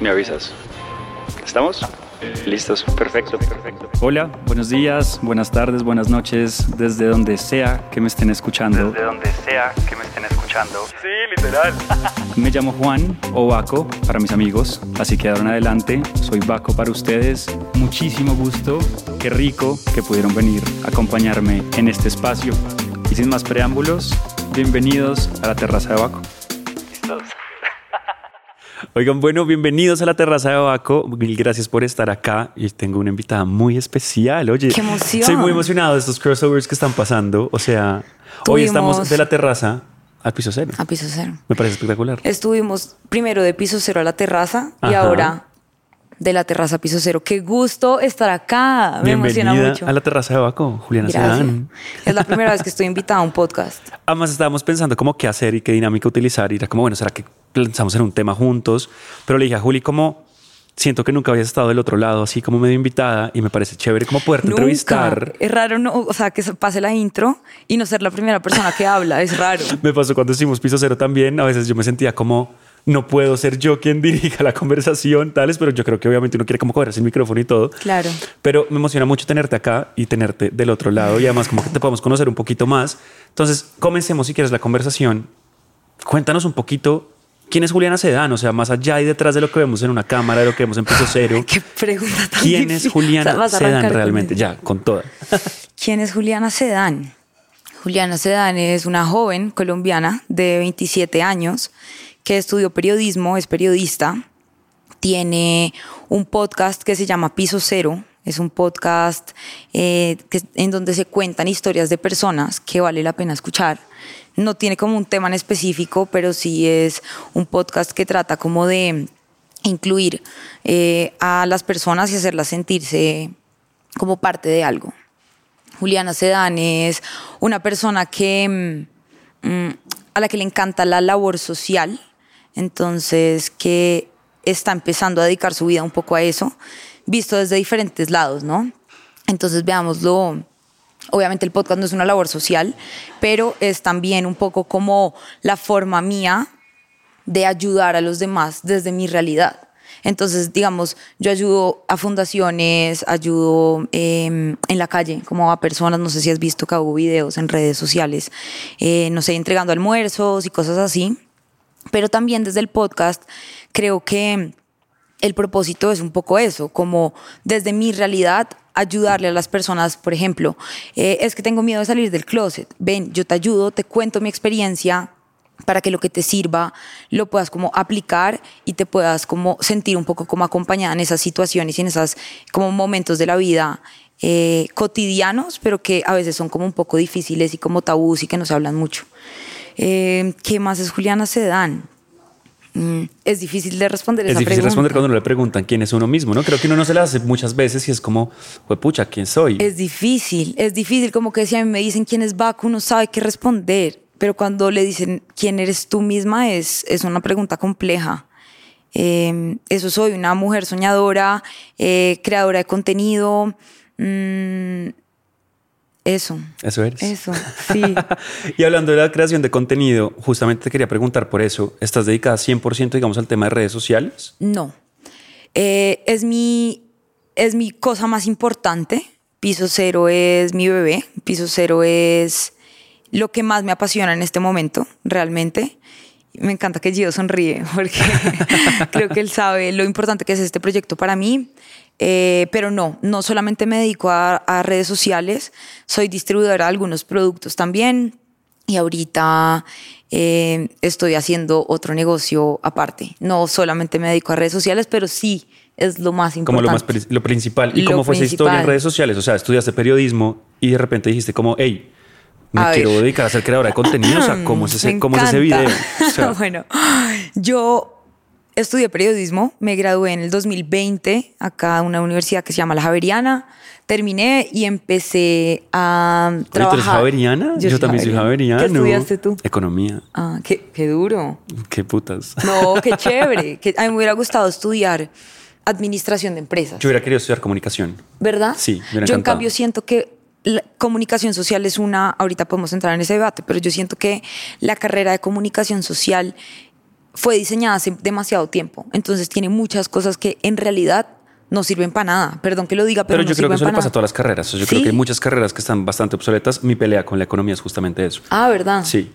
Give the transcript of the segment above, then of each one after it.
Me avisas. ¿Estamos? Listos, perfecto, perfecto. Hola, buenos días, buenas tardes, buenas noches, desde donde sea que me estén escuchando. Desde donde sea que me estén escuchando. Sí, literal. Me llamo Juan o Baco para mis amigos, así que ahora en adelante soy Baco para ustedes. Muchísimo gusto, qué rico que pudieron venir a acompañarme en este espacio. Y sin más preámbulos, bienvenidos a la terraza de Baco. Oigan, bueno, bienvenidos a la terraza de Baco. Mil gracias por estar acá. Y tengo una invitada muy especial. Oye, ¡Qué emoción! Estoy muy emocionado de estos crossovers que están pasando. O sea, hoy estamos de la terraza al piso cero. A piso cero. Me parece espectacular. Estuvimos primero de piso cero a la terraza y ahora de la terraza piso cero. Qué gusto estar acá. Me emociona Bienvenida mucho. a la terraza de Baco, Juliana. Sedán. Es la primera vez que estoy invitada a un podcast. Además estábamos pensando como qué hacer y qué dinámica utilizar. Y era como, bueno, ¿será que lanzamos en un tema juntos? Pero le dije a Juli como, siento que nunca habías estado del otro lado, así como medio invitada. Y me parece chévere como poderte Nunca. entrevistar. Es raro, no, o sea, que se pase la intro y no ser la primera persona que habla. Es raro. Me pasó cuando hicimos piso cero también. A veces yo me sentía como no puedo ser yo quien dirija la conversación, tales, pero yo creo que obviamente uno quiere como cogerse el micrófono y todo. Claro. Pero me emociona mucho tenerte acá y tenerte del otro lado y además como que te podemos conocer un poquito más. Entonces, comencemos si quieres la conversación. Cuéntanos un poquito quién es Juliana Sedán, o sea, más allá y detrás de lo que vemos en una cámara, de lo que vemos en piso cero. Qué pregunta tan ¿Quién difícil. es Juliana O sea, Sedán realmente? Ya, con toda. ¿Quién es Juliana Sedán? Juliana Sedán es una joven colombiana de 27 años que estudió periodismo, es periodista, tiene un podcast que se llama Piso Cero. Es un podcast eh, en donde se cuentan historias de personas que vale la pena escuchar. No tiene como un tema en específico, pero sí es un podcast que trata como de incluir eh, a las personas y hacerlas sentirse como parte de algo. Juliana Sedán es una persona que mm, mm, a la que le encanta la labor social, entonces que está empezando a dedicar su vida un poco a eso, visto desde diferentes lados, ¿no? Entonces veámoslo. Obviamente el podcast no es una labor social, pero es también un poco como la forma mía de ayudar a los demás desde mi realidad. Entonces, digamos, yo ayudo a fundaciones, ayudo eh, en la calle, como a personas, no sé si has visto que hago videos en redes sociales, eh, no sé, entregando almuerzos y cosas así. Pero también desde el podcast creo que el propósito es un poco eso, como desde mi realidad ayudarle a las personas, por ejemplo, eh, es que tengo miedo de salir del closet, ven, yo te ayudo, te cuento mi experiencia para que lo que te sirva lo puedas como aplicar y te puedas como sentir un poco como acompañada en esas situaciones y en esos como momentos de la vida eh, cotidianos, pero que a veces son como un poco difíciles y como tabús y que no se hablan mucho. Eh, ¿Qué más es Juliana Sedán? Mm, es difícil de responder Es esa difícil pregunta. responder cuando le preguntan quién es uno mismo, ¿no? Creo que uno no se la hace muchas veces y es como, pues pucha, ¿quién soy? Es difícil, es difícil como que si a mí me dicen quién es Baco, uno sabe qué responder, pero cuando le dicen quién eres tú misma es, es una pregunta compleja. Eh, eso soy, una mujer soñadora, eh, creadora de contenido, mm, eso, Eso eres. eso, sí. y hablando de la creación de contenido, justamente te quería preguntar por eso, ¿estás dedicada 100% digamos al tema de redes sociales? No. Eh, es, mi, es mi cosa más importante. Piso cero es mi bebé. Piso cero es lo que más me apasiona en este momento, realmente. Me encanta que Gio sonríe porque creo que él sabe lo importante que es este proyecto para mí. Eh, pero no, no solamente me dedico a, a redes sociales, soy distribuidora de algunos productos también. Y ahorita eh, estoy haciendo otro negocio aparte. No solamente me dedico a redes sociales, pero sí es lo más Como importante. lo más lo principal. ¿Y Lo cómo fue esa historia en redes sociales? O sea, estudiaste periodismo y de repente dijiste como, hey, me A quiero ver. dedicar a ser creadora de contenido. O sea, ¿cómo es ese, cómo es ese video? O sea, bueno, yo estudié periodismo, me gradué en el 2020 acá en una universidad que se llama La Javeriana. Terminé y empecé a Oye, ¿tú eres trabajar. javeriana? Yo, también soy javeriano. ¿Qué estudiaste tú? Economía. Ah, qué, qué duro. Qué putas. No, qué chévere. Que a mí me hubiera gustado estudiar administración de empresas. Yo hubiera querido estudiar comunicación. ¿Verdad? Sí, me hubiera Yo en cambio siento que la comunicación social es una, ahorita podemos entrar en ese debate, pero yo siento que la carrera de comunicación social fue diseñada hace demasiado tiempo. Entonces tiene muchas cosas que en realidad no sirven para nada. Perdón que lo diga, pero, Pero no yo creo que eso le pasa a nada. todas las carreras. Yo ¿Sí? creo que hay muchas carreras que están bastante obsoletas. Mi pelea con la economía es justamente eso. Ah, ¿verdad? Sí.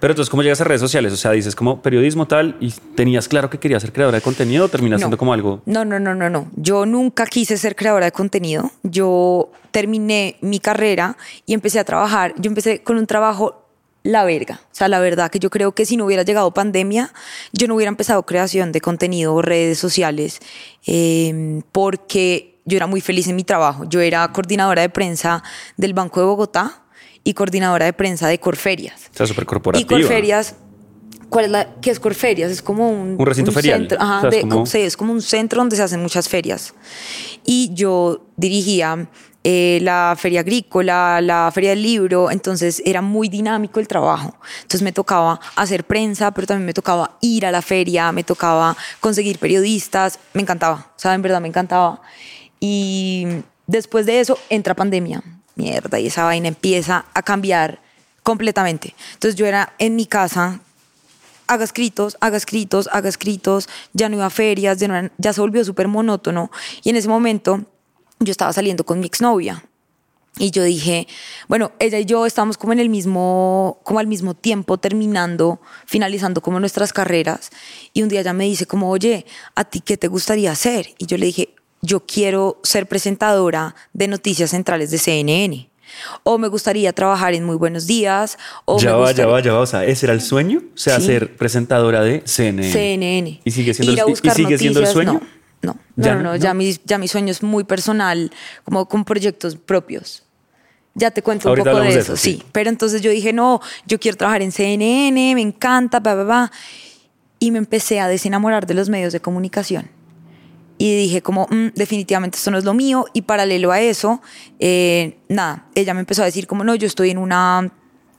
Pero entonces, ¿cómo llegas a redes sociales? O sea, dices como periodismo tal y tenías claro que querías ser creadora de contenido o terminas siendo como algo. No, no, no, no, no. Yo nunca quise ser creadora de contenido. Yo terminé mi carrera y empecé a trabajar. Yo empecé con un trabajo la verga. O sea, la verdad que yo creo que si no hubiera llegado pandemia, yo no hubiera empezado creación de contenido, redes sociales, eh, porque yo era muy feliz en mi trabajo. Yo era coordinadora de prensa del Banco de Bogotá y coordinadora de prensa de Corferias. O sea, súper Y corporativa. Corferias, ¿cuál es la? ¿Qué es Corferias? Es como un, Un recinto ferial. centro, ajá, O sea, es de- como- sí, es como un centro donde se hacen muchas ferias. Y yo dirigía eh, la feria agrícola, la feria del libro, entonces era muy dinámico el trabajo. Entonces me tocaba hacer prensa, pero también me tocaba ir a la feria, me tocaba conseguir periodistas, me encantaba, o sea, en verdad me encantaba. Y después de eso entra pandemia, mierda, y esa vaina empieza a cambiar completamente. Entonces yo era en mi casa haga escritos, haga escritos, haga escritos, ya no iba a ferias, ya, no ya se volvió súper monótono. Y en ese momento yo estaba saliendo con mi exnovia. Y yo dije, bueno, ella y yo estamos como en el mismo, como al mismo tiempo terminando, finalizando como nuestras carreras. Y un día ella me dice como, oye, ¿a ti qué te gustaría hacer? Y yo le dije, yo quiero ser presentadora de noticias centrales de CNN. O me gustaría trabajar en Muy Buenos Días. O Ya me va, ya va, ya va. O sea, ese era el sueño. O sea, Sí. ser presentadora de CNN. CNN. ¿Y sigue siendo, Ir a el, y siendo sueño? No, no, Ya no, no, no, ya, mi, ya mi sueño es muy personal, como con proyectos propios. Ya te cuento Ahorita un poco de eso, sí. Pero entonces yo dije, no, yo quiero trabajar en CNN, me encanta, bla, bla, bla. Y me empecé a desenamorar de los medios de comunicación. Y dije como, "Mm, definitivamente esto no es lo mío. Y paralelo a eso, eh, nada, ella me empezó a decir como, no, yo estoy en, una,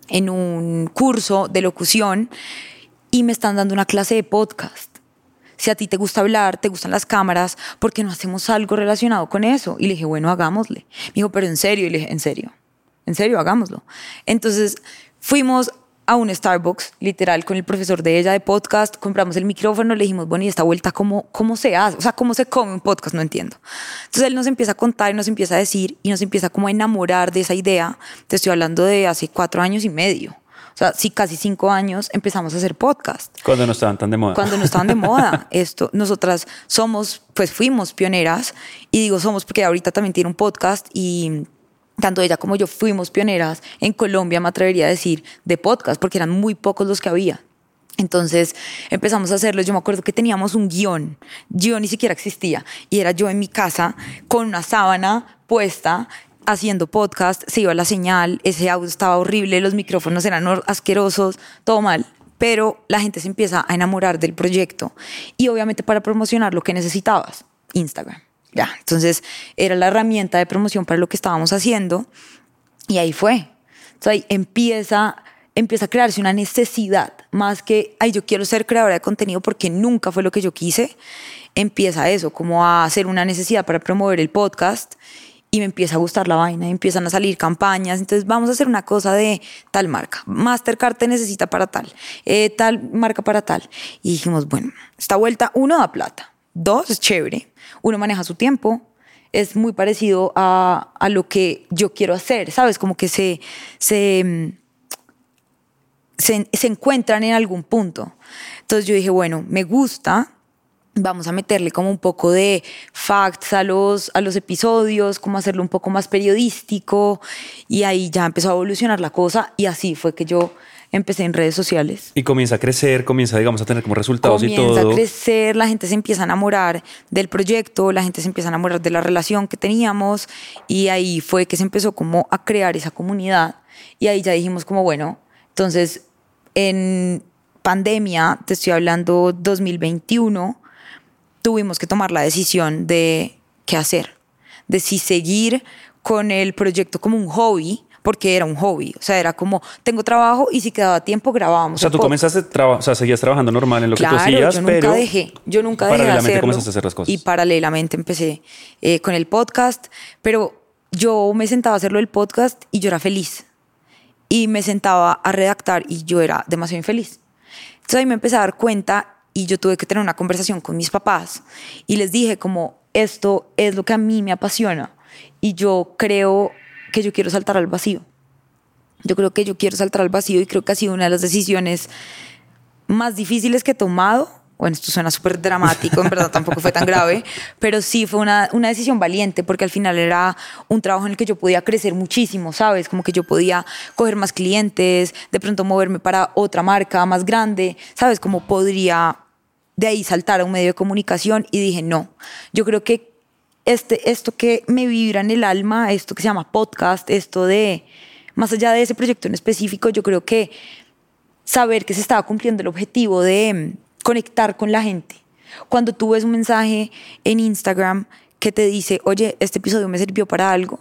en un curso de locución y me están dando una clase de podcast. Si a ti te gusta hablar, te gustan las cámaras, ¿por qué no hacemos algo relacionado con eso? Y le dije, bueno, hagámosle. Me dijo, pero en serio. Y le dije, en serio, en serio, hagámoslo. Entonces fuimos a un Starbucks, literal, con el profesor de ella de podcast, compramos el micrófono, le dijimos, bueno, ¿y esta vuelta cómo, cómo se hace? O sea, ¿cómo se come un podcast? No entiendo. Entonces él nos empieza a contar y nos empieza a decir y nos empieza como a enamorar de esa idea. Te estoy hablando de hace cuatro años y medio. O sea, sí, casi cinco años empezamos a hacer podcast Cuando no estaban tan de moda. cuando no estaban de moda. Esto, nosotras somos, pues fuimos pioneras, y digo somos porque ahorita también tiene un podcast y tanto ella como yo fuimos pioneras en Colombia, me atrevería a decir, de podcast, porque eran muy pocos los que había. Entonces empezamos a hacerlo. Yo me acuerdo que teníamos un guion. Guión ni siquiera existía. Y era yo en mi casa con una sábana puesta haciendo podcast. Se iba la señal. Ese audio estaba horrible. Los micrófonos eran asquerosos. Todo mal. Pero la gente se empieza a enamorar del proyecto. Y obviamente para promocionar lo que necesitabas. Instagram. Ya. Entonces era la herramienta de promoción para lo que estábamos haciendo. Y ahí fue. Entonces ahí empieza, empieza a crearse una necesidad, más que, ay, yo quiero ser creadora de contenido porque nunca fue lo que yo quise. Empieza eso, como a hacer una necesidad para promover el podcast y me empieza a gustar la vaina, empiezan a salir campañas, entonces vamos a hacer una cosa de tal marca, Mastercard te necesita para tal, eh, tal marca para tal. Y dijimos, bueno, esta vuelta, uno da plata, dos es chévere, uno maneja su tiempo, es muy parecido a, a lo que yo quiero hacer, ¿sabes? Como que se, se, mm, se, se encuentran en algún punto. Entonces yo dije, bueno, me gusta, vamos a meterle como un poco de facts a los, a los episodios, como hacerlo un poco más periodístico, y ahí ya empezó a evolucionar la cosa, y así fue que yo empecé en redes sociales Y comienza a crecer, comienza, digamos, a tener como resultados y comienza todo. a crecer, la gente se empieza a enamorar del proyecto, la gente se empieza a enamorar de la relación que teníamos y ahí fue que se empezó como a crear esa comunidad y ahí ya dijimos como bueno, entonces en pandemia, te estoy hablando 2021, tuvimos que tomar la decisión de qué hacer, de si seguir con el proyecto como un hobby, porque era un hobby, o sea, era como, tengo trabajo y si quedaba tiempo grabábamos. O sea, tú comenzaste, traba- o sea, seguías trabajando normal en lo Claro, que tú hacías, yo nunca pero dejé, yo nunca dejé de paralelamente hacerlo. comenzaste a hacer las cosas. Y paralelamente empecé eh, con el podcast, pero yo me sentaba a hacerlo el podcast y yo era feliz. Y me sentaba a redactar y yo era demasiado infeliz. Entonces ahí me empecé a dar cuenta y yo tuve que tener una conversación con mis papás y les dije como esto es lo que a mí me apasiona y yo creo que yo quiero saltar al vacío. Yo creo que yo quiero saltar al vacío y creo que ha sido una de las decisiones más difíciles que he tomado. Bueno, esto suena súper dramático, en verdad tampoco fue tan grave, pero sí fue una, una decisión valiente porque al final era un trabajo en el que yo podía crecer muchísimo, ¿sabes? Como que yo podía coger más clientes, de pronto moverme para otra marca más grande, ¿sabes? Como podría de ahí saltar a un medio de comunicación y dije, no, yo creo que este, esto que me vibra en el alma, esto que se llama podcast, esto de, más allá de ese proyecto en específico, yo creo que saber que se estaba cumpliendo el objetivo de conectar con la gente. Cuando tú ves un mensaje en Instagram que te dice, oye, este episodio me sirvió para algo,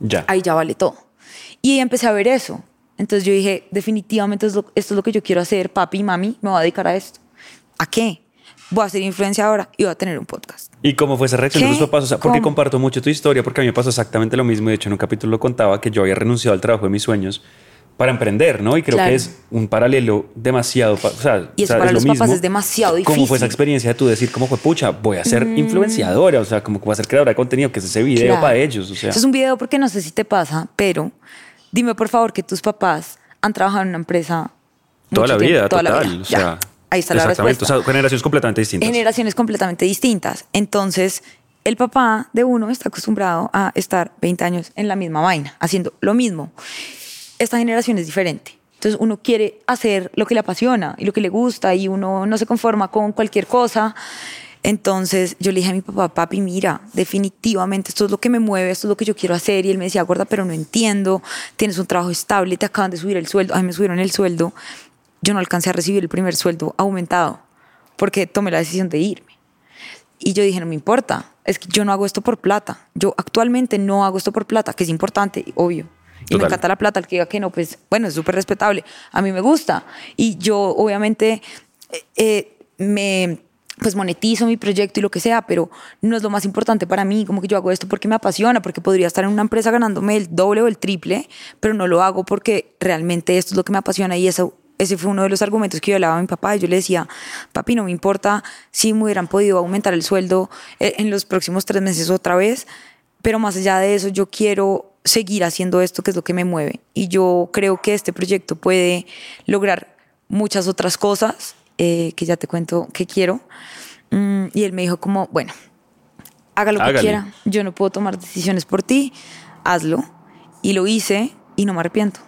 Ya. ahí ya vale todo. Y empecé a ver eso. Entonces yo dije, definitivamente esto es lo, que yo quiero hacer, papi y mami, me voy a dedicar a esto. ¿A qué? Voy a ser influenciadora y voy a tener un podcast. ¿Y cómo fue esa reacción de tus papás? O sea, porque ¿Cómo? comparto mucho tu historia, porque a mí me pasó exactamente lo mismo. De hecho, en un capítulo lo contaba que yo había renunciado al trabajo de mis sueños para emprender, ¿no? Y creo Claro. que es un paralelo demasiado. pa- O sea, Y eso o sea, para es lo los papás mismo. es demasiado ¿Cómo fue esa difícil. Mm. experiencia de tú decir, cómo fue, pucha, voy a ser influenciadora? O sea, como voy a ser creadora de contenido, que es ese video Claro. para ellos. O sea, Eso es un video porque no sé si te pasa, pero dime por favor que tus papás han trabajado en una empresa toda la tiempo, vida, toda la total. vida. O Ya, sea, ahí está la respuesta. O sea, generaciones completamente distintas. generaciones completamente distintas. Entonces, el papá de uno está acostumbrado a estar 20 años en la misma vaina, haciendo lo mismo. Esta generación es diferente. Entonces, uno quiere hacer lo que le apasiona y lo que le gusta y uno no se conforma con cualquier cosa. Entonces, yo le dije a mi papá, papi, mira, definitivamente esto es lo que me mueve, esto es lo que yo quiero hacer. Y él me decía, gorda, pero no entiendo, tienes un trabajo estable, te acaban de subir el sueldo. A mí me subieron el sueldo. Yo no alcancé a recibir el primer sueldo aumentado porque tomé la decisión de irme. Y yo dije, no me importa, es que yo no hago esto por plata. Yo actualmente no hago esto por plata, que es importante, obvio. Y me encanta la plata, el que diga que no, pues bueno, es súper respetable. A mí me gusta. Y yo obviamente eh, eh, me pues monetizo mi proyecto y lo que sea, pero no es lo más importante para mí, como que yo hago esto porque me apasiona, porque podría estar en una empresa ganándome el doble o el triple, pero no lo hago porque realmente esto es lo que me apasiona y eso ese fue uno de los argumentos que yo le daba a mi papá. Yo le decía, papi, no me importa si me hubieran podido aumentar el sueldo eh, en los próximos tres meses otra vez, pero más allá de eso, yo quiero seguir haciendo esto que es lo que me mueve. Y yo creo que este proyecto puede lograr muchas otras cosas eh, que ya te cuento que quiero. Mm, y él me dijo como, bueno, haga lo que quiera, yo no puedo tomar decisiones por ti, hazlo. Y lo hice y no me arrepiento.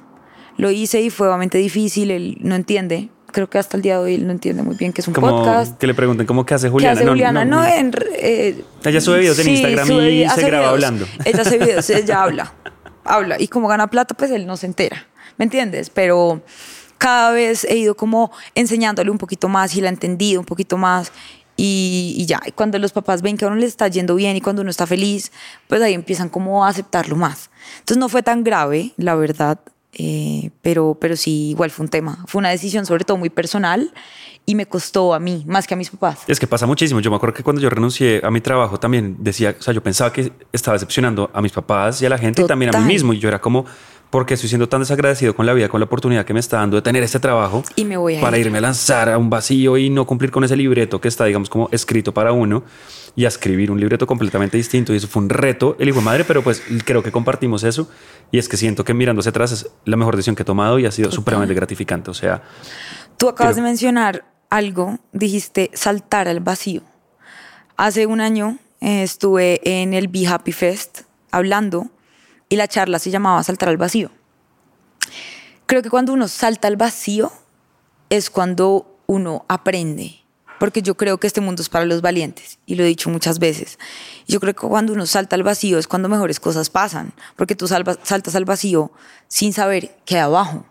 Lo hice y fue obviamente difícil, él no entiende. Creo que hasta el día de hoy él no entiende muy bien que es un como podcast. que le pregunten cómo que hace ¿Qué Juliana. hace Juliana? No, en, eh, Ella sube videos en Instagram sube y se graba videos. hablando. Ella hace videos, ella habla, habla. Y como gana plata, pues él no se entera. ¿Me entiendes? Pero cada vez he ido como enseñándole un poquito más y la ha entendido un poquito más. Y, y ya, y cuando los papás ven que a uno le está yendo bien y cuando uno está feliz, pues ahí empiezan como a aceptarlo más. Entonces no fue tan grave, la verdad, eh, pero, pero sí, igual fue un tema. Fue una decisión sobre todo muy personal y me costó a mí, más que a mis papás. Es que pasa muchísimo. Yo me acuerdo que cuando yo renuncié a mi trabajo también decía, o sea, yo pensaba que estaba decepcionando a mis papás y a la gente y también a mí mismo. Y yo era como, porque estoy siendo tan desagradecido con la vida, con la oportunidad que me está dando de tener este trabajo Y me voy a para ir. irme a lanzar a un vacío y no cumplir con ese libreto que está, digamos, como escrito para uno y a escribir un libreto completamente distinto. Y eso fue un reto, el hijo de madre, pero pues creo que compartimos eso. Y es que siento que mirando hacia atrás es la mejor decisión que he tomado y ha sido supremamente gratificante. O sea, Tú acabas Pero- de mencionar algo, dijiste saltar al vacío. Hace un año eh, estuve en el Be Happy Fest hablando y la charla se llamaba Saltar al vacío. Creo que cuando uno salta al vacío es cuando uno aprende, porque yo creo que este mundo es para los valientes y lo he dicho muchas veces. Yo creo que cuando uno salta al vacío es cuando mejores cosas pasan, porque tú salvas- saltas al vacío sin saber qué hay abajo.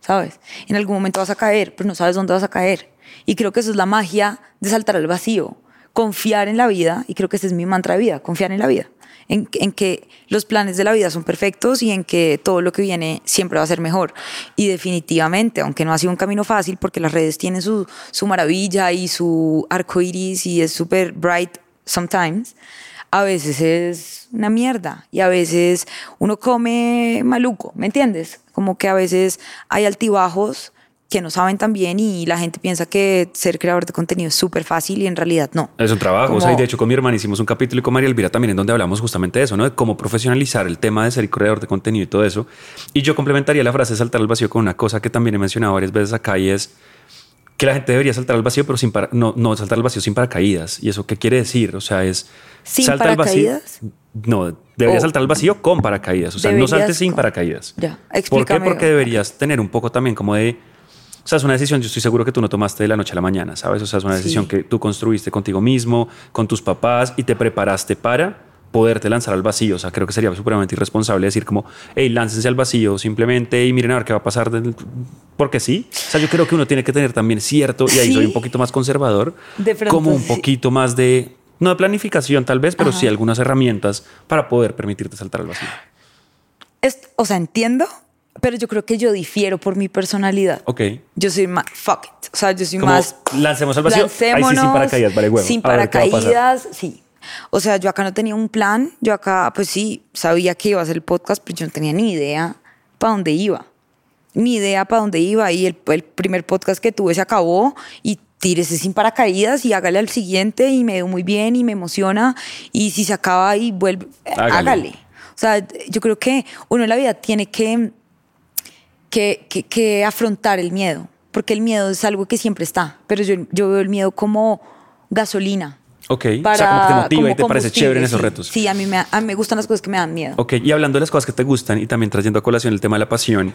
¿sabes? En algún momento vas a caer, pero no sabes dónde vas a caer. Y creo que eso es la magia de saltar al vacío, confiar en la vida, y creo que ese es mi mantra de vida, confiar en la vida, en, que los planes de la vida son perfectos y en que todo lo que viene siempre va a ser mejor. Y definitivamente, aunque no ha sido un camino fácil, porque las redes tienen su, su maravilla y su arco iris y es súper bright sometimes, a veces es una mierda y a veces uno come maluco, ¿me entiendes? Como que a veces hay altibajos que no saben también y la gente piensa que ser creador de contenido es súper fácil y en realidad no. Es un trabajo. O sea, y Como- de hecho, con mi hermana hicimos un capítulo y con María Elvira también en donde hablamos justamente de eso, ¿no? De cómo profesionalizar el tema de ser creador de contenido y todo eso. Y yo complementaría la frase saltar al vacío con una cosa que también he mencionado varias veces acá y es que la gente debería saltar al vacío, pero sin para- no, no saltar al vacío sin paracaídas. ¿Y eso qué quiere decir? O sea, es ¿Sin salta al vacío. paracaídas? No, deberías O- saltar al vacío con paracaídas. O sea, no saltes sin con- paracaídas. Ya, ¿Por qué? explícame. Porque deberías tener un poco también como de... O sea, es una decisión, yo estoy seguro que tú no tomaste de la noche a la mañana, ¿sabes? O sea, es una Sí. decisión que tú construiste contigo mismo, con tus papás y te preparaste para poderte lanzar al vacío. O sea, creo que sería supremamente irresponsable decir como, hey, láncense al vacío simplemente y miren a ver qué va a pasar. Porque sí. O sea, yo creo que uno tiene que tener también cierto, y ahí Sí. soy un poquito más conservador, De pronto como un sí. poquito más de, no de planificación tal vez, pero Ajá. sí algunas herramientas para poder permitirte saltar al vacío. Es- o sea, entiendo, pero yo creo que yo difiero por mi personalidad. Ok. Yo soy más, fuck it. O sea, yo soy Como, más. lancemos al vacío. Ahí sí, sin lancémonos, paracaídas, vale huevo. Sin paracaídas, sí. O sea, yo acá no tenía un plan. Yo acá, pues sí, sabía que iba a hacer el podcast, pero yo no tenía ni idea para dónde iba. Ni idea para dónde iba. Y el, el primer podcast que tuve se acabó y tírese sin paracaídas y hágale al siguiente y me dio muy bien y me emociona. Y si se acaba y vuelve, Hágale. hágale. O sea, yo creo que uno en la vida tiene que que, que- que afrontar el miedo, porque el miedo es algo que siempre está, pero yo, yo veo el miedo como gasolina. Ok. o sea, como que te motiva y te parece chévere en esos combustible, retos. Sí, sí, a, mí me, a mí me gustan las cosas que me dan miedo. Ok, y hablando de las cosas que te gustan y también trayendo a colación el tema de la pasión,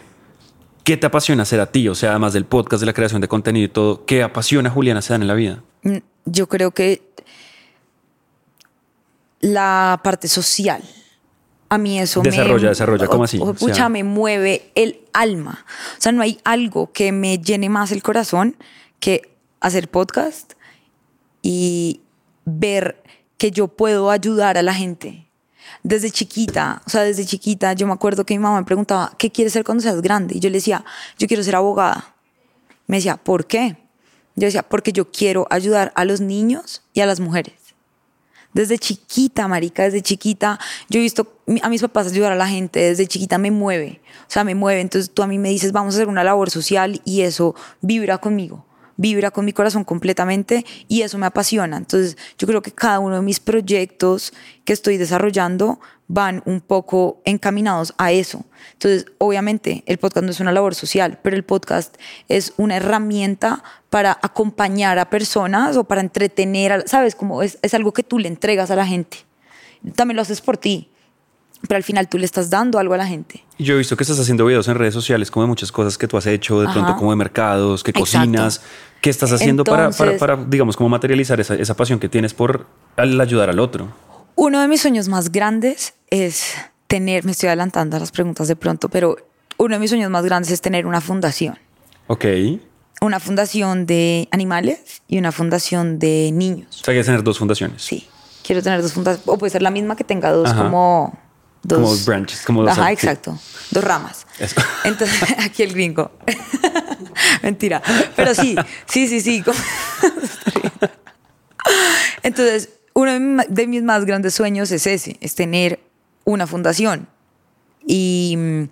¿qué te apasiona hacer a ti? O sea, además del podcast, de la creación de contenido y todo, ¿qué apasiona a Juliana Sedán en la vida? Mm, Yo creo que la parte social. A mí eso Desarrolla, me... desarrolla, ¿cómo así? o- O sea- me mueve el alma. O sea, no hay algo que me llene más el corazón que hacer podcast y ver que yo puedo ayudar a la gente. Desde chiquita, o sea, desde chiquita, yo me acuerdo que mi mamá me preguntaba, ¿qué quieres ser cuando seas grande? Y yo le decía, yo quiero ser abogada. Me decía, ¿por qué? Yo decía, porque yo quiero ayudar a los niños y a las mujeres. Desde chiquita, marica, desde chiquita, yo he visto a mis papás ayudar a la gente, desde chiquita me mueve, o sea, me mueve. Entonces tú a mí me dices, vamos a hacer una labor social y eso vibra conmigo, vibra con mi corazón completamente y eso me apasiona. Entonces yo creo que cada uno de mis proyectos que estoy desarrollando van un poco encaminados a eso. Entonces, obviamente, el podcast no es una labor social, pero el podcast es una herramienta para acompañar a personas o para entretener, a- ¿sabes? Como es, es algo que tú le entregas a la gente. También lo haces por ti, pero al final tú le estás dando algo a la gente. Y Yo he visto que estás haciendo videos en redes sociales, como de muchas cosas que tú has hecho, de pronto como de mercados, que Exacto. cocinas. ¿Qué estás haciendo para, para, Entonces- para, digamos, como materializar esa, esa pasión que tienes por al ayudar al otro? Uno de mis sueños más grandes es tener, me estoy adelantando a las preguntas de pronto, pero uno de mis sueños más grandes es tener una fundación. Ok. Una fundación de animales y una fundación de niños. O sea, quieres tener dos fundaciones. Sí, quiero tener dos fundaciones. O puede ser la misma que tenga dos Ajá. como... Dos, Como branches, como dos- Ajá, exacto. Dos ramas. Eso. Entonces, aquí el gringo. Mentira. Pero sí, sí, sí, sí. Entonces, uno de mis más grandes sueños es ese, es tener una fundación. Y mm,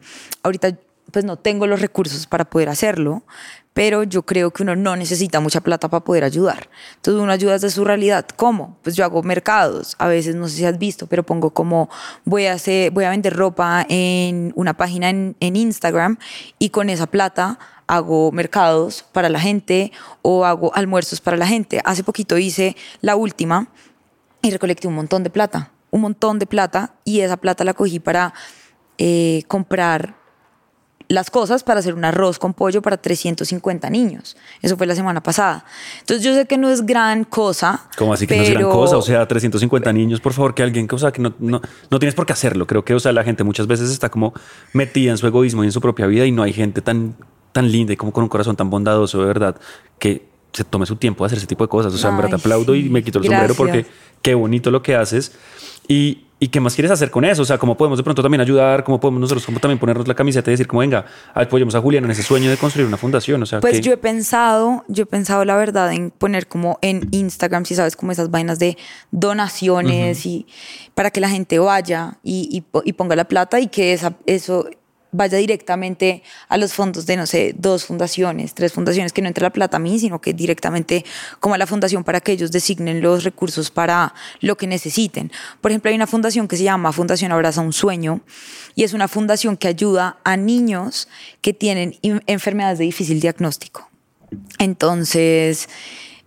ahorita pues no tengo los recursos para poder hacerlo, pero yo creo que uno no necesita mucha plata para poder ayudar. Entonces uno ayuda desde su realidad. ¿Cómo? Pues yo hago mercados. A veces no sé si has visto, pero pongo como voy a hacer, voy a vender ropa en una página en, Instagram y con esa plata hago mercados para la gente o hago almuerzos para la gente. Hace poquito hice la última y recolecté un montón de plata, un montón de plata y esa plata la cogí para eh, comprar las cosas para hacer un arroz con pollo para 350 niños. Eso fue la semana pasada. Entonces yo sé que no es gran cosa. ¿Cómo así que no es gran pero- cosa? O sea, 350 niños, por favor, que alguien, que, o sea, que no, no, no tienes por qué hacerlo. Creo que, o sea, la gente muchas veces está como metida en su egoísmo y en su propia vida y no hay gente tan, tan linda y como con un corazón tan bondadoso, de verdad, que se tome su tiempo de hacer ese tipo de cosas. O sea, en verdad te Ay, aplaudo y sí. me quito el sombrero porque Gracias. qué bonito lo que haces. Y, ¿Y qué más quieres hacer con eso? O sea, ¿cómo podemos de pronto también ayudar? ¿Cómo podemos nosotros como también ponernos la camiseta y decir, como venga, apoyemos a Julián en ese sueño de construir una fundación? O sea, Pues que- yo he pensado, yo he pensado la verdad en poner como en Instagram, si sabes, como esas vainas de donaciones y para que la gente vaya y, y y ponga la plata y que esa, eso vaya directamente a los fondos de, no sé, dos fundaciones, tres fundaciones, que no entre la plata a mí, sino que directamente como a la fundación para que ellos designen los recursos para lo que necesiten. Por ejemplo, hay una fundación que se llama Fundación Abraza un Sueño y es una fundación que ayuda a niños que tienen enfermedades de difícil diagnóstico. Entonces,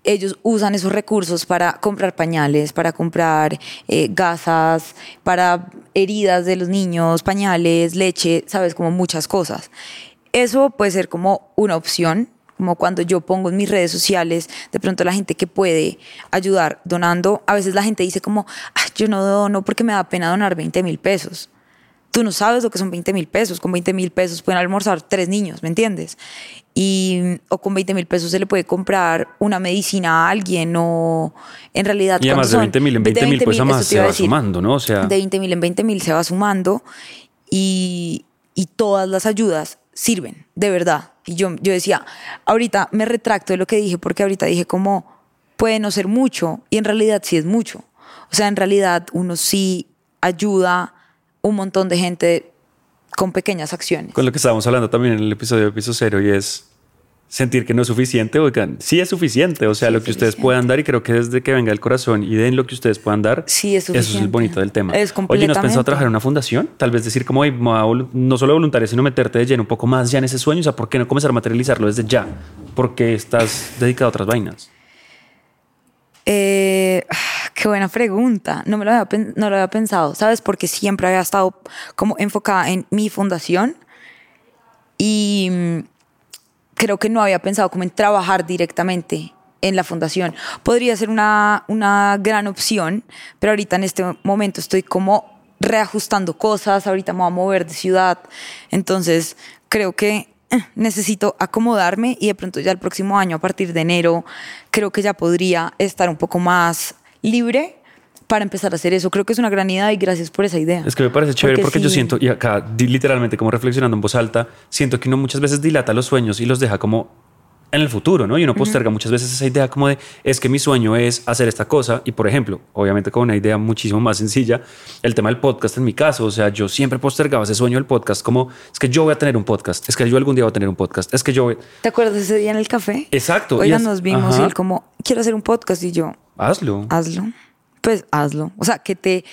ellos usan esos recursos para comprar pañales, para comprar eh, gasas, para heridas de los niños, pañales, leche, sabes, como muchas cosas. Eso puede ser como una opción, como cuando yo pongo en mis redes sociales, de pronto la gente que puede ayudar donando, a veces la gente dice como, yo no dono porque me da pena donar 20 mil pesos tú no sabes lo que son 20 mil pesos. Con 20 mil pesos pueden almorzar tres niños, ¿me entiendes? Y, o con 20 mil pesos se le puede comprar una medicina a alguien o en realidad... Y además de 20 mil en 20 mil pues además se va sumando, ¿no? O sea... De 20 mil en 20 mil se va sumando y, y todas las ayudas sirven, de verdad. Y yo, yo decía, ahorita me retracto de lo que dije porque ahorita dije como puede no ser mucho y en realidad sí es mucho. O sea, en realidad uno sí ayuda un montón de gente con pequeñas acciones. Con lo que estábamos hablando también en el episodio de Piso Cero y es sentir que no es suficiente, oigan, sí es suficiente, o sea, lo que ustedes puedan dar y creo que desde que venga el corazón y den lo que ustedes puedan dar, sí es suficiente. eso es el bonito del tema. Es Oye, ¿no has pensado trabajar en una fundación? Tal vez decir como, no solo voluntario, sino meterte de lleno un poco más ya en ese sueño, o sea, ¿por qué no comenzar a materializarlo desde ya? Porque estás dedicado a otras vainas. Eh, qué buena pregunta. No me lo había, no lo había pensado, ¿sabes? Porque siempre había estado como enfocada en mi fundación y mm, creo que no había pensado como en trabajar directamente en la fundación. Podría ser una, una gran opción, pero ahorita en este momento estoy como reajustando cosas, ahorita me voy a mover de ciudad, entonces creo que necesito acomodarme y de pronto ya el próximo año, a partir de enero, creo que ya podría estar un poco más libre para empezar a hacer eso. Creo que es una gran idea y gracias por esa idea. Es que me parece chévere porque, yo siento, y acá literalmente como reflexionando en voz alta, siento que uno muchas veces dilata los sueños y los deja como en el futuro, ¿no? Y uno posterga muchas veces esa idea como de, es que mi sueño es hacer esta cosa. Y por ejemplo, obviamente con una idea muchísimo más sencilla, el tema del podcast en mi caso, o sea, yo siempre postergaba ese sueño del podcast como, es que yo voy a tener un podcast, es que yo algún día voy a tener un podcast, es que yo... Voy... ¿Te acuerdas ese día en el café? Exacto. Hoy nos vimos y él como, quiero hacer un podcast y yo... Hazlo. Hazlo. Pues hazlo. O sea, que te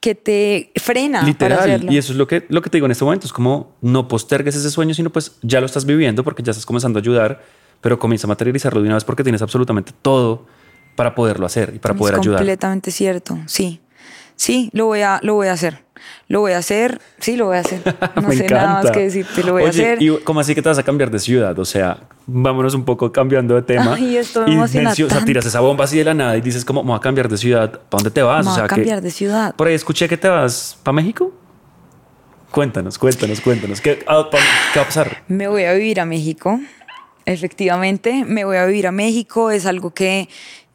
que te frena Literal, para hacerlo. Y eso es lo que, lo que te digo en este momento, es como no postergues ese sueño, sino pues ya lo estás viviendo porque ya estás comenzando a ayudar pero comienza a materializarlo de una vez porque tienes absolutamente todo para poderlo hacer y para poder ayudar. Completamente cierto, sí. Sí, lo voy a, lo voy a hacer. Lo voy a hacer, sí, lo voy a hacer. No sé nada más que decirte, lo voy a hacer. ¿Y cómo así que te vas a cambiar de ciudad? O sea, vámonos un poco cambiando de tema. Ay, esto me emociona O sea, tiras esa bomba así de la nada y dices, ¿cómo me voy a cambiar de ciudad? ¿Para dónde te vas? Me o sea, a cambiar de ciudad. Por ahí escuché que te vas para México. Cuéntanos, cuéntanos, cuéntanos. ¿Qué, ¿Qué va a pasar? Me voy a vivir a México. Efectivamente, me voy a vivir a México, es algo que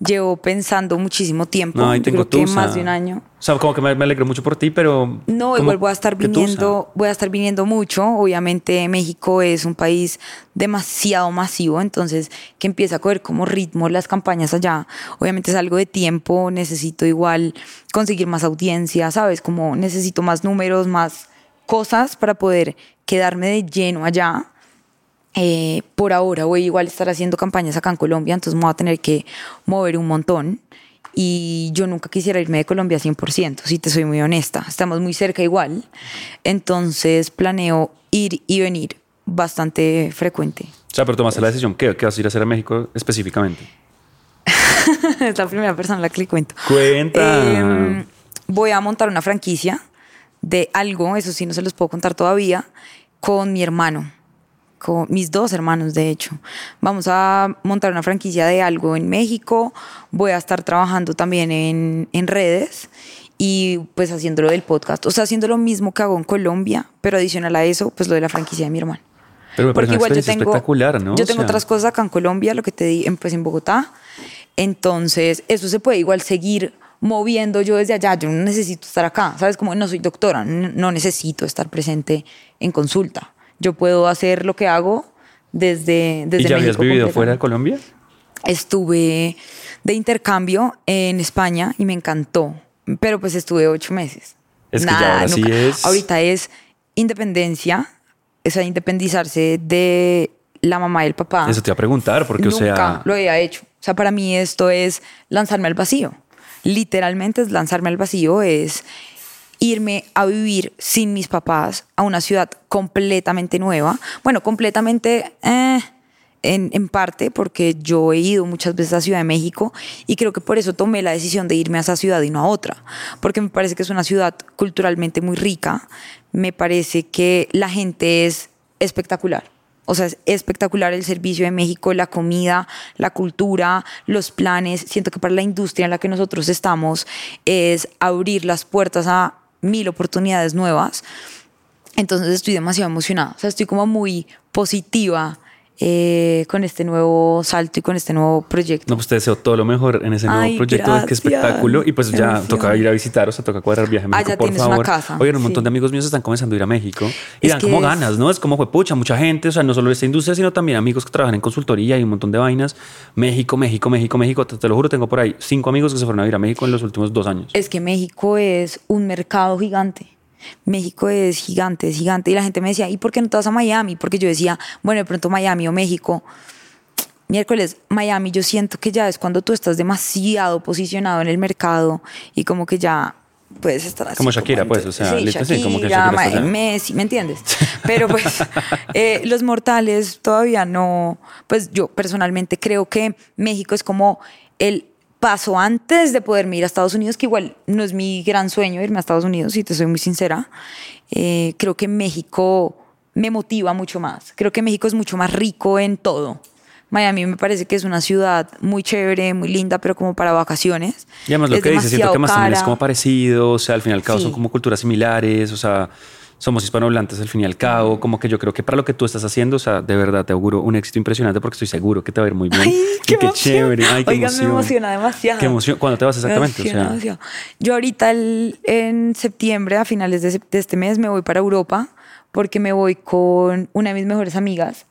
llevo pensando muchísimo tiempo. No, tengo creo que más de un año. O sea, como que me, alegro mucho por ti, pero... No, igual voy a estar viniendo, voy a estar viniendo mucho. Obviamente México es un país demasiado masivo, entonces que empieza a coger como ritmo las campañas allá. Obviamente es algo de tiempo, necesito igual conseguir más audiencia, ¿sabes? Como necesito más números, más cosas para poder quedarme de lleno allá eh, por ahora voy igual a estar haciendo campañas acá en Colombia, entonces me voy a tener que mover un montón. Y yo nunca quisiera irme de Colombia 100%, si te soy muy honesta. Estamos muy cerca igual. Entonces planeo ir y venir bastante frecuente. O sea, pero tomaste la decisión. ¿Qué, ¿Qué vas a ir a hacer a México específicamente? es la primera persona a la que le cuento. Cuenta. Em, voy a montar una franquicia de algo, eso sí no se los puedo contar todavía, con mi hermano con mis dos hermanos, de hecho. Vamos a montar una franquicia de algo en México, voy a estar trabajando también en, en redes y pues haciendo lo del podcast, o sea, haciendo lo mismo que hago en Colombia, pero adicional a eso, pues lo de la franquicia de mi hermano. Pero me parece igual yo tengo, espectacular, ¿no? Yo tengo otras cosas acá en Colombia, lo que te di, pues en Bogotá. Entonces, eso se puede igual seguir moviendo yo desde allá. Yo no necesito estar acá, ¿sabes? Como no soy doctora, no necesito estar presente en consulta yo puedo hacer lo que hago desde, desde ¿Y ya habías vivido fuera de Colombia? Estuve de intercambio en España y me encantó, pero pues estuve ocho meses. Es que ya ahora sí es... Ahorita es independencia o sea, independizarse de la mamá y el papá. Eso te iba a preguntar, porque, o Nunca sea. lo había hecho. O sea, para mí esto es lanzarme al vacío. Literalmente es lanzarme al vacío, es irme a vivir sin mis papás a una ciudad completamente nueva. Bueno, completamente eh, en, en parte porque yo he ido muchas veces a Ciudad de México y creo que por eso tomé la decisión de irme a esa ciudad y no a otra, porque me parece que es una ciudad culturalmente muy rica, me parece que la gente es espectacular. O sea, es espectacular el servicio de México, la comida, la cultura, los planes. Siento que para la industria en la que nosotros estamos es abrir las puertas a mil oportunidades nuevas. Entonces estoy demasiado emocionada. O sea, estoy como muy positiva eh, con este nuevo salto y con este nuevo proyecto. No, pues te deseo todo lo mejor en ese nuevo Ay, proyecto. Qué gracias. espectáculo. Y pues Qué ya toca ir a visitar, o sea, toca cuadrar viaje a Ah, México, ya por tienes una favor. casa, Oigan, un montón sí. de amigos míos están comenzando a ir a México y Es dan como es- ganas, ¿no? Es como fue pucha, mucha gente, o sea, no solo esta industria, sino también amigos que trabajan en consultoría y un montón de vainas. México, México, México, México. Te, te lo juro, tengo por ahí cinco amigos que se fueron a ir a México en los últimos dos años. Es que México es un mercado gigante. México es gigante, es gigante. Y la gente me decía, ¿y por qué no te vas a Miami? Porque yo decía, bueno, de pronto Miami o México. Miércoles, Miami, yo siento que ya es cuando tú estás demasiado posicionado en el mercado y como que ya puedes estar así. Como Shakira, pues, o sea, sí, listo, sí, como que Shakira, está. Messi, ¿me entiendes? Pero pues eh, los mortales todavía no, pues yo personalmente creo que México es como el paso antes de poderme ir a Estados Unidos, que igual no es mi gran sueño irme a Estados Unidos, si te soy muy sincera. Eh, creo que México me motiva mucho más. Creo que México es mucho más rico en todo. Miami me parece que es una ciudad muy chévere, muy linda, pero como para vacaciones. Y además lo Es que dices, siento que más también es como parecido, o sea, al fin y al cabo Sí. son como culturas similares, o sea, somos hispanohablantes al fin y al cabo, como que yo creo que para lo que tú estás haciendo, o sea, de verdad te auguro un éxito impresionante porque estoy seguro que te va a ir muy bien. Ay, Y qué, qué emoción. chévere, ay, qué Oigan, emoción. me emociona demasiado. Qué emoción. ¿Cuándo te vas Me exactamente? O emociona sea, demasiado. Yo ahorita el- en septiembre, a finales de, de este mes, me voy para Europa porque me voy con una de mis mejores amigas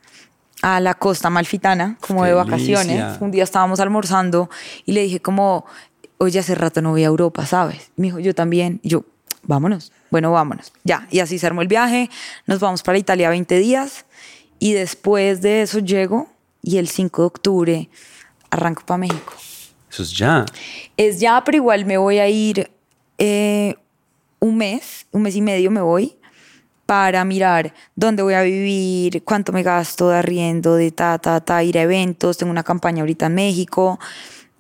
a la costa malfitana, como Qué de vacaciones. delicia. Un día estábamos almorzando y le dije como, oye, hace rato no voy a Europa, ¿sabes? Me dijo, yo también. Y yo, vámonos. Bueno, vámonos. Ya, y así se armó el viaje. Nos vamos para Italia 20 días y después de eso llego y el 5 de octubre arranco para México. eso es ya. Es ya, pero igual me voy a ir eh, un mes, un mes y medio me voy para mirar dónde voy a vivir, cuánto me gasto de arriendo, de ta, ta, ta, ir a eventos. Tengo una campaña ahorita en México.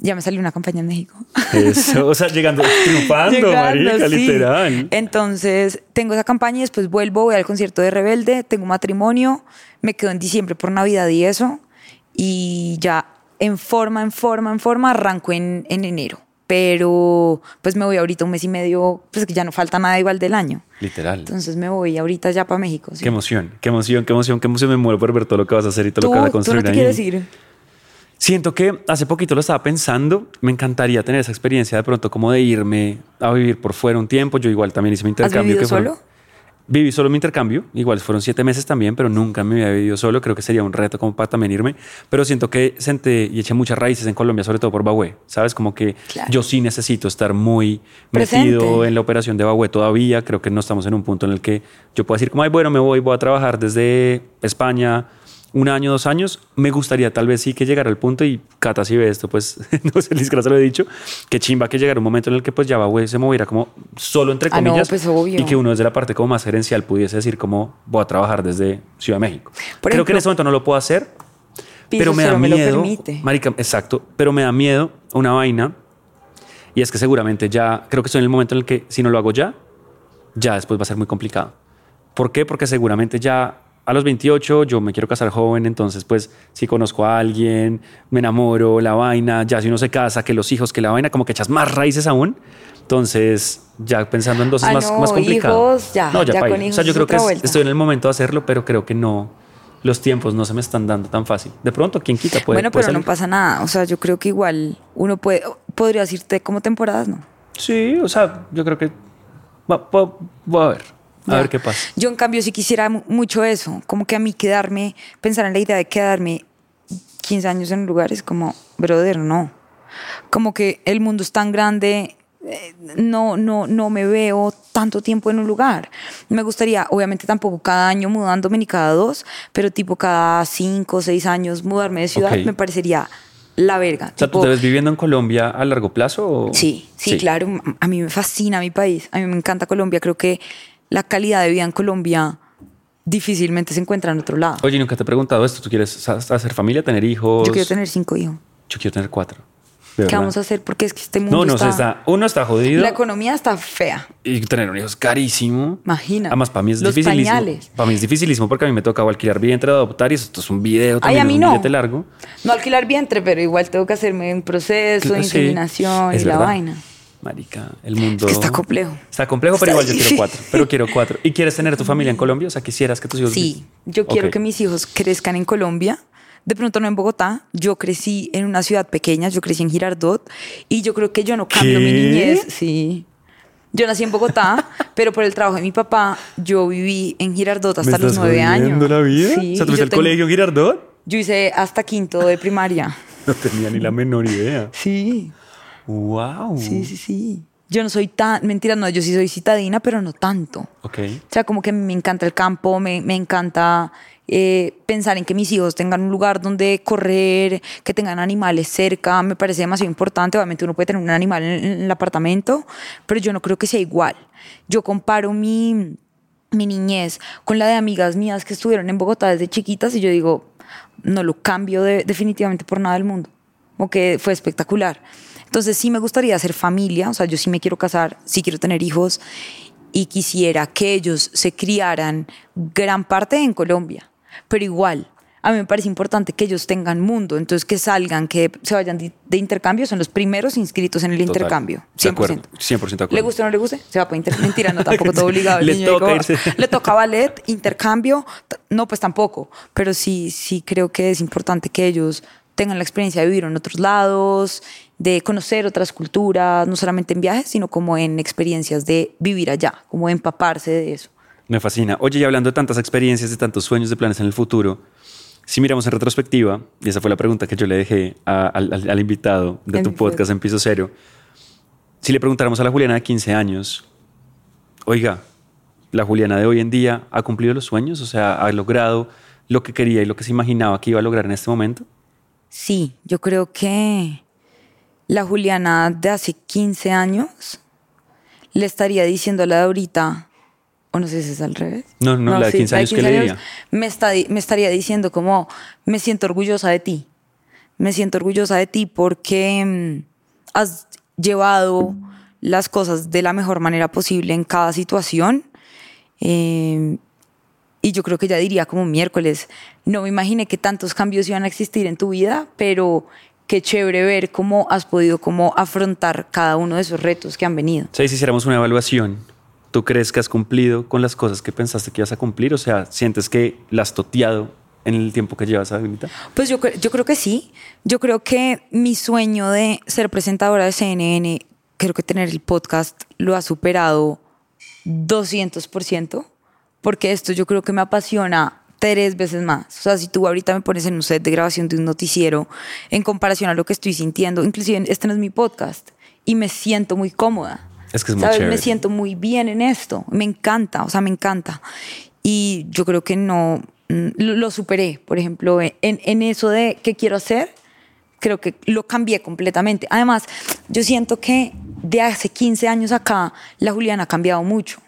Ya me salió una campaña en México. Eso, o sea, llegando, triunfando, Llegando, marica, sí. literal. Entonces, tengo esa campaña y después vuelvo, voy al concierto de Rebelde, tengo matrimonio, me quedo en diciembre por Navidad y eso. Y ya en forma, en forma, en forma, arranco en, en enero. Pero pues me voy ahorita un mes y medio, pues que ya no falta nada igual del año. Literal. Entonces me voy ahorita ya para México. sí. Qué emoción, qué emoción, qué emoción, qué emoción. Me muero por ver todo lo que vas a hacer y todo ¿Tú, lo que vas a tú construir no te ahí. quieres ir? Siento que hace poquito lo estaba pensando. Me encantaría tener esa experiencia de pronto como de irme a vivir por fuera un tiempo. Yo igual también hice mi ¿Has intercambio. vivido que fueron- solo? Viví solo mi intercambio. Igual fueron siete meses también, pero nunca me había vivido solo. Creo que sería un reto como para también irme. Pero siento que senté y eché muchas raíces en Colombia, sobre todo por Bahué. ¿Sabes? Como que Claro. yo sí necesito estar muy Presente. metido en la operación de Bahué todavía. Creo que no estamos en un punto en el que yo pueda decir como, ay, bueno, me voy, voy a trabajar desde España un año, dos años, me gustaría tal vez sí que llegara al punto y Cata si ve esto, pues no sé, no se lo he dicho, que chimba que llegara un momento en el que pues ya Bahué se moviera como solo entre Ah, no, comillas pues, obvio. y que uno desde la parte como más gerencial pudiese decir como voy a trabajar desde Ciudad de México. Por Creo que en ese momento no lo puedo hacer, pero me da me miedo, marica, exacto, pero me da miedo una vaina y es que seguramente ya, creo que estoy en el momento en el que si no lo hago ya, ya después va a ser muy complicado. ¿Por qué? Porque seguramente ya a los 28 yo me quiero casar joven, entonces pues si conozco a alguien, me enamoro, la vaina, ya si uno se casa, que los hijos, que la vaina, como que echas más raíces aún. Entonces, ya pensando en dos es Ah, más, no, más complicado. hijos, ya, no, ya, ya con O sea, hijos yo creo que vuelta. estoy en el momento de hacerlo, pero creo que no, los tiempos no se me están dando tan fácil. De pronto, quien quita puede bueno, puede pero no pasa nada. O sea, yo creo que igual uno puede, podría decirte como temporadas, ¿no? Sí, o sea, yo creo que va, a ver, a ver qué pasa. Yo en cambio sí quisiera mu- mucho eso, como que a mí quedarme, pensar en la idea de quedarme 15 años en un lugar es como, brother, no. Como que el mundo es tan grande eh, no, no, no me veo tanto tiempo en un lugar. Me gustaría, obviamente tampoco cada año mudándome ni cada dos, pero tipo cada cinco o seis años mudarme de ciudad Ok. me parecería la verga. O sea, ¿tú Tipo, te ves viviendo en Colombia a largo plazo? o- Sí, sí, claro. A mí me fascina mi país. A mí me encanta Colombia. Creo que la calidad de vida en Colombia difícilmente se encuentra en otro lado. Oye, nunca te he preguntado esto. ¿Tú quieres hacer familia, tener hijos? Yo quiero tener cinco hijos. Yo quiero tener cuatro. ¿Qué vamos a hacer? Porque es que este mundo No, no, está... se está, uno está jodido La economía está fea. y tener un hijo es carísimo. Imagina. Además, para mí es Los dificilísimo. pañales. Para mí es dificilísimo porque a mí me toca alquilar vientre adoptar y esto es un video Ay, también, a mí es un no. billete largo. No alquilar vientre, pero igual tengo que hacerme un proceso de Sí, inseminación y la vaina. Marica, el mundo... que está complejo. Está complejo, pero Está igual yo quiero cuatro. Pero quiero cuatro. ¿Y quieres tener tu familia en Colombia? O sea, quisieras que tus hijos... Sí, yo quiero que mis hijos crezcan en Colombia. De pronto no en Bogotá. Yo crecí en una ciudad pequeña, yo crecí en Girardot y yo creo que yo no cambio mi niñez. Sí. Yo nací en Bogotá, pero por el trabajo de mi papá, yo viví en Girardot ¿Me hasta los nueve años. la vida? Sí, o sea, y ¿tuviste yo el tengo- colegio Girardot? Yo hice hasta quinto de primaria. No tenía ni la menor idea. Sí, Wow. sí, sí, sí. Yo no soy tan, mentira, no, yo sí soy citadina, pero no tanto. Ok. O sea, como que me encanta el campo, me, me encanta eh, pensar en que mis hijos tengan un lugar donde correr, que tengan animales cerca, me parece demasiado importante. Obviamente uno puede tener un animal en, en el apartamento, pero yo no creo que sea igual. Yo comparo mi, mi niñez con la de amigas mías que estuvieron en Bogotá desde chiquitas y yo digo, no lo cambio de- definitivamente por nada del mundo. Como que fue espectacular. Entonces sí me gustaría hacer familia, o sea, yo sí me quiero casar, sí quiero tener hijos y quisiera que ellos se criaran gran parte en Colombia, pero igual. A mí me parece importante que ellos tengan mundo, entonces que salgan, que se vayan de, intercambio, son los primeros inscritos en el Total. intercambio. De acuerdo, 100%. 100% de acuerdo. ¿Le guste o no le guste? Se va para inter... Mentira, no, tampoco todo obligado. Le toca irse. Le toca ballet, intercambio. No, pues tampoco. Pero sí, sí creo que es importante que ellos tengan la experiencia de vivir en otros lados, de conocer otras culturas, no solamente en viajes, sino como en experiencias de vivir allá, como de empaparse de eso. Me fascina. Oye, y hablando de tantas experiencias, de tantos sueños, de planes en el futuro, si miramos en retrospectiva, y esa fue la pregunta que yo le dejé a- al, al- al invitado de En tu podcast en Piso Cero, si le preguntáramos a la Juliana de 15 años, oiga, ¿la Juliana de hoy en día ha cumplido los sueños? O sea, ¿ha logrado lo que quería y lo que se imaginaba que iba a lograr en este momento? Sí, yo creo que la Juliana de hace 15 años le estaría diciendo a la de ahorita, o no sé si es al revés. No, no, la de 15 años, ¿qué le diría? Me, está, me estaría diciendo como, me siento orgullosa de ti. Me siento orgullosa de ti porque mm, has llevado las cosas de la mejor manera posible en cada situación. Eh, y yo creo que ella diría como miércoles, no me imaginé que tantos cambios iban a existir en tu vida, pero qué chévere ver cómo has podido como afrontar cada uno de esos retos que han venido. Y si hiciéramos una evaluación, ¿tú crees que has cumplido con las cosas que pensaste que ibas a cumplir? O sea, ¿sientes que las has toteado en el tiempo que llevas ahorita? Pues yo, yo creo que sí. Yo creo que mi sueño de ser presentadora de CNN, creo que tener el podcast lo ha superado 200%, porque esto yo creo que me apasiona tres veces más. O sea, si tú ahorita me pones en un set de grabación de un noticiero, en comparación a lo que estoy sintiendo, inclusive este no es mi podcast, y me siento muy cómoda. Es que es muy ¿Sabes? chévere. Me siento muy bien en esto. Me encanta, o sea, me encanta. Y yo creo que no mm, lo, lo superé, por ejemplo, en, en eso de qué quiero hacer, creo que lo cambié completamente. Además, yo siento que de hace 15 años acá, la Juliana ha cambiado mucho.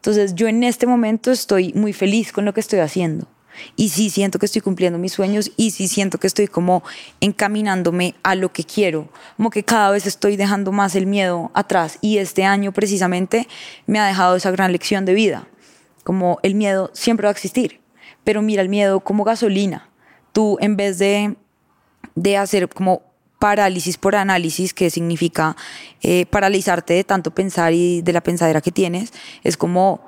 Entonces, yo en este momento estoy muy feliz con lo que estoy haciendo. Y sí siento que estoy cumpliendo mis sueños y sí siento que estoy como encaminándome a lo que quiero. Como que cada vez estoy dejando más el miedo atrás. Y este año precisamente me ha dejado esa gran lección de vida. Como el miedo siempre va a existir. Pero mira el miedo como gasolina. Tú en vez de, de hacer como parálisis por análisis, que significa eh, paralizarte de tanto pensar y de la pensadera que tienes, es como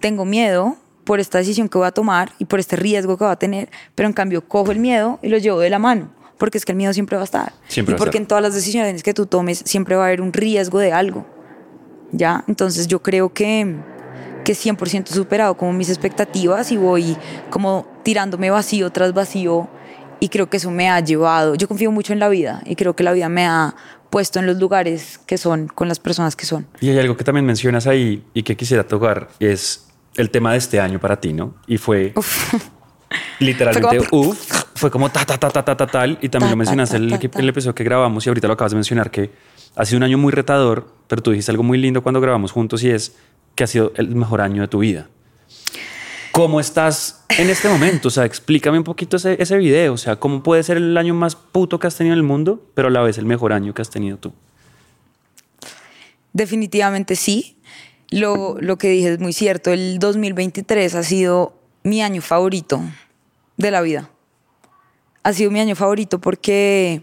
tengo miedo por esta decisión que voy a tomar y por este riesgo que va a tener, pero en cambio cojo el miedo y lo llevo de la mano, porque es que el miedo siempre va a estar. Siempre y porque en todas las decisiones que tú tomes siempre va a haber un riesgo de algo. ¿Ya? Entonces yo creo que, que 100% he superado como mis expectativas y voy como tirándome vacío tras vacío y creo que eso me ha llevado, yo confío mucho en la vida y creo que la vida me ha puesto en los lugares que son, con las personas que son. Y hay algo que también mencionas ahí y que quisiera tocar, es el tema de este año para ti, ¿no? Y fue literalmente, Fue como- uff, fue como ta, ta, ta, ta, ta, ta, tal. Y también Ta, lo mencionaste en el, el episodio que grabamos y ahorita lo acabas de mencionar, que ha sido un año muy retador, pero tú dijiste algo muy lindo cuando grabamos juntos y es que ha sido el mejor año de tu vida. ¿Cómo estás en este momento? O sea, explícame un poquito ese, ese video. O sea, ¿cómo puede ser el año más puto que has tenido en el mundo, pero a la vez el mejor año que has tenido tú? Definitivamente sí. Lo, lo que dije es muy cierto. El 2023 ha sido mi año favorito de la vida. Ha sido mi año favorito porque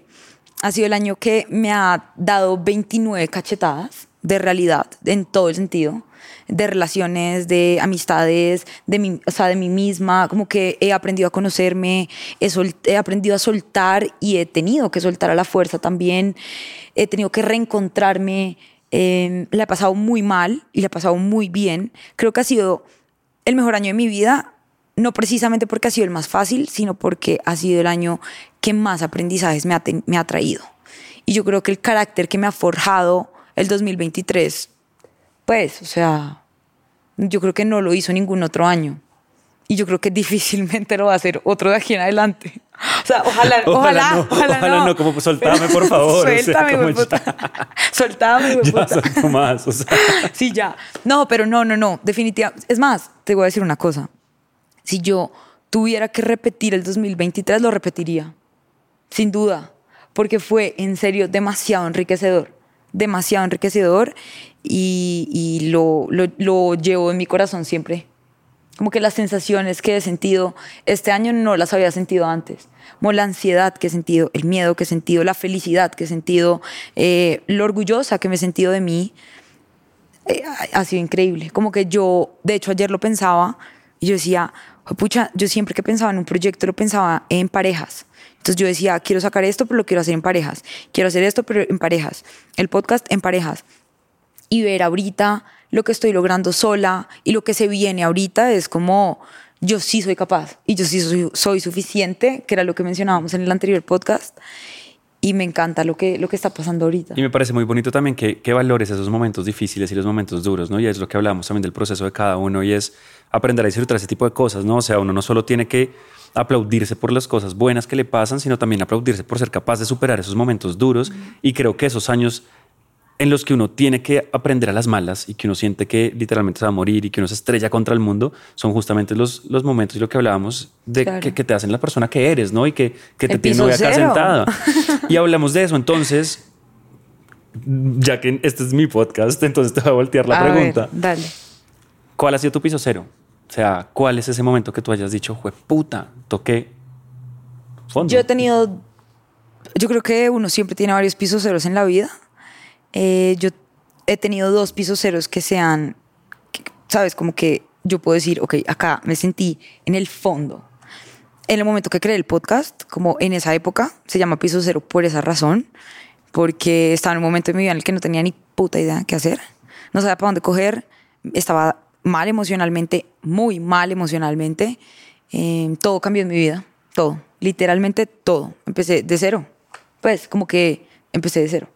ha sido el año que me ha dado 29 cachetadas de realidad en todo el sentido de relaciones, de amistades, de mí, o sea, de mí misma, como que he aprendido a conocerme, he, he aprendido a soltar y he tenido que soltar a la fuerza también, he tenido que reencontrarme, eh, la he pasado muy mal y la he pasado muy bien, creo que ha sido el mejor año de mi vida, no precisamente porque ha sido el más fácil, sino porque ha sido el año que más aprendizajes me ha, me ha traído. Y yo creo que el carácter que me ha forjado el 2023, pues, o sea, yo creo que no lo hizo ningún otro año. Y yo creo que difícilmente lo va a hacer otro de aquí en adelante. O sea, ojalá, ojalá, no, ojalá, ojalá no, como, pues, soltame, por favor, o sea, Suéltame, como hueputa. Soltame, Ya suelto más. O sea. Sí, ya. No, pero no, no, no. Definitivamente. Es más, te voy a decir una cosa. Si yo tuviera que repetir el 2023, lo repetiría. Sin duda. Porque fue en serio demasiado enriquecedor. Demasiado enriquecedor. Y, y lo, lo, lo llevo en mi corazón siempre. Como que las sensaciones que he sentido este año no las había sentido antes. Como la ansiedad que he sentido, el miedo que he sentido, la felicidad que he sentido, eh, lo orgullosa que me he sentido de mí eh, ha- sido increíble. Como que yo, de hecho, ayer lo pensaba y yo decía, pucha, yo siempre que pensaba en un proyecto lo pensaba en parejas. Entonces yo decía, quiero sacar esto, pero lo quiero hacer en parejas. Quiero hacer esto, pero en parejas. El podcast en parejas. Y ver ahorita lo que estoy logrando sola y lo que se viene ahorita es como, yo sí soy capaz y yo sí soy, soy suficiente, que era lo que mencionábamos en el anterior podcast. Y me encanta lo que, lo que está pasando ahorita. Y me parece muy bonito también que, que valores esos momentos difíciles y los momentos duros, ¿no? Y es lo que hablamos también del proceso de cada uno y es aprender a disfrutar ese tipo de cosas, ¿no? O sea, uno no solo tiene que aplaudirse por las cosas buenas que le pasan, sino también aplaudirse por ser capaz de superar esos momentos duros. Y creo que esos años en los que uno tiene que aprender a las malas y que uno siente que literalmente se va a morir y que uno se estrella contra el mundo, son justamente los, los momentos y lo que hablábamos de Claro. que, que te hacen la persona que eres, ¿no? Y que, que te tiene acá cero. sentada. Y hablamos de eso. Entonces, ya que este es mi podcast, entonces te voy a voltear la A ver, pregunta. dale. ¿Cuál ha sido tu piso cero? O sea, ¿cuál es ese momento que tú hayas dicho, jue puta, toqué fondo? Yo he tenido, yo creo que uno siempre tiene varios pisos ceros en la vida. Eh, yo he tenido dos pisos ceros que sean, que, sabes, como que yo puedo decir, ok, acá me sentí en el fondo. En el momento que creé el podcast, como en esa época, se llama piso cero por esa razón, porque estaba en un momento de mi vida en el que no tenía ni puta idea qué hacer, no sabía para dónde coger, estaba mal emocionalmente, muy mal emocionalmente, Eh, todo cambió en mi vida, todo, literalmente todo, empecé de cero, pues como que empecé de cero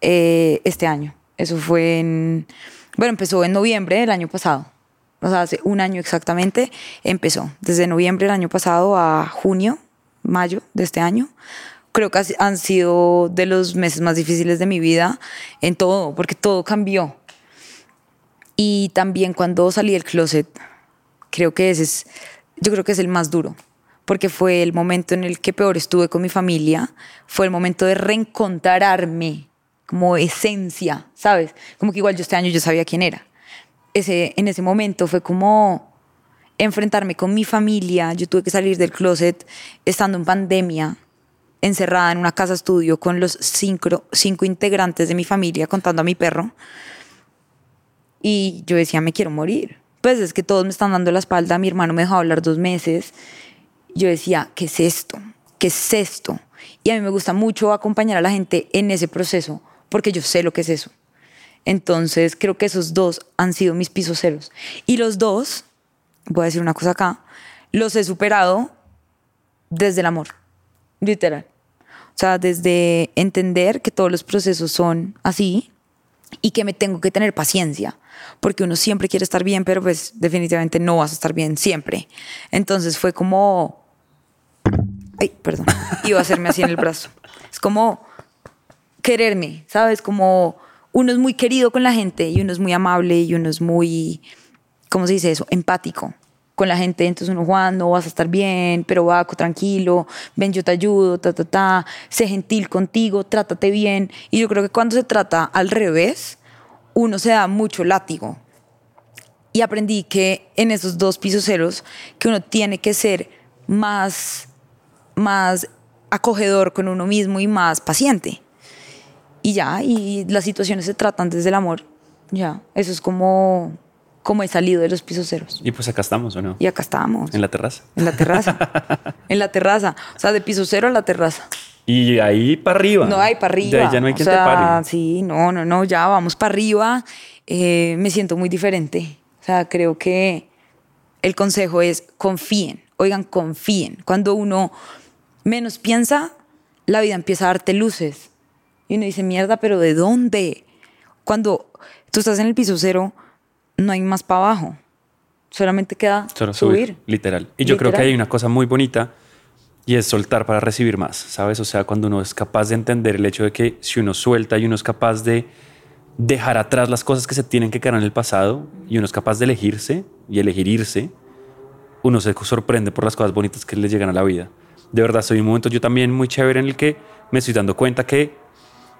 eh, este año, eso fue en, bueno, empezó en noviembre del año pasado, o sea, hace un año exactamente empezó, desde noviembre del año pasado a junio, mayo de este año. Creo que han sido de los meses más difíciles de mi vida en todo, porque todo cambió. Y también cuando salí del closet, creo que ese es, yo creo que es el más duro, porque fue el momento en el que peor estuve con mi familia, fue el momento de reencontrarme como esencia, ¿sabes? Como que igual yo este año yo sabía quién era. Ese, en ese momento fue como enfrentarme con mi familia, yo tuve que salir del closet estando en pandemia, encerrada en una casa estudio con los cinco, cinco integrantes de mi familia contando a mi perro. Y yo decía, me quiero morir. Pues es que todos me están dando la espalda, mi hermano me dejó hablar dos meses. Yo decía, ¿qué es esto? ¿Qué es esto? Y a mí me gusta mucho acompañar a la gente en ese proceso, porque yo sé lo que es eso. Entonces creo que esos dos han sido mis pisos ceros. Y los dos, voy a decir una cosa acá, los he superado desde el amor, literal. O sea, desde entender que todos los procesos son así y que me tengo que tener paciencia, porque uno siempre quiere estar bien, pero pues definitivamente no vas a estar bien siempre. Entonces fue como... Ay, perdón, iba a hacerme así en el brazo. Es como quererme, ¿sabes? Como uno es muy querido con la gente y uno es muy amable y uno es muy, ¿cómo se dice eso? Empático con la gente. Entonces uno, Juan, no vas a estar bien, pero Baco, tranquilo, ven, yo te ayudo, ta, ta, ta, sé gentil contigo, trátate bien. Y yo creo que cuando se trata al revés, uno se da mucho látigo. Y aprendí que en esos dos pisos ceros, que uno tiene que ser más, más acogedor con uno mismo y más paciente. Y ya, y las situaciones se tratan desde el amor. Ya, eso es como, como he salido de los pisos ceros. Y pues acá estamos, ¿o no? Y acá estamos. En la terraza. En la terraza. en la terraza. O sea, de piso cero a la terraza. Y ahí para arriba. No, ahí para arriba. De ahí ya no hay O quien sea, te pare. Sí, no, no, no, ya vamos para arriba. Eh, me siento muy diferente. O sea, creo que el consejo es confíen. Oigan, confíen. Cuando uno menos piensa, la vida empieza a darte luces. Y uno dice, mierda, pero ¿de dónde? Cuando tú estás en el piso cero, no hay más para abajo. Solamente queda Solo subir. subir, literal. Y yo creo que Literal. hay una cosa muy bonita y es soltar para recibir más, ¿sabes? O sea, cuando uno es capaz de entender el hecho de que si uno suelta y uno es capaz de dejar atrás las cosas que se tienen que quedar en el pasado y uno es capaz de elegirse y elegir irse, uno se sorprende por las cosas bonitas que le llegan a la vida. De verdad, soy un momento yo también muy chévere en el que me estoy dando cuenta que,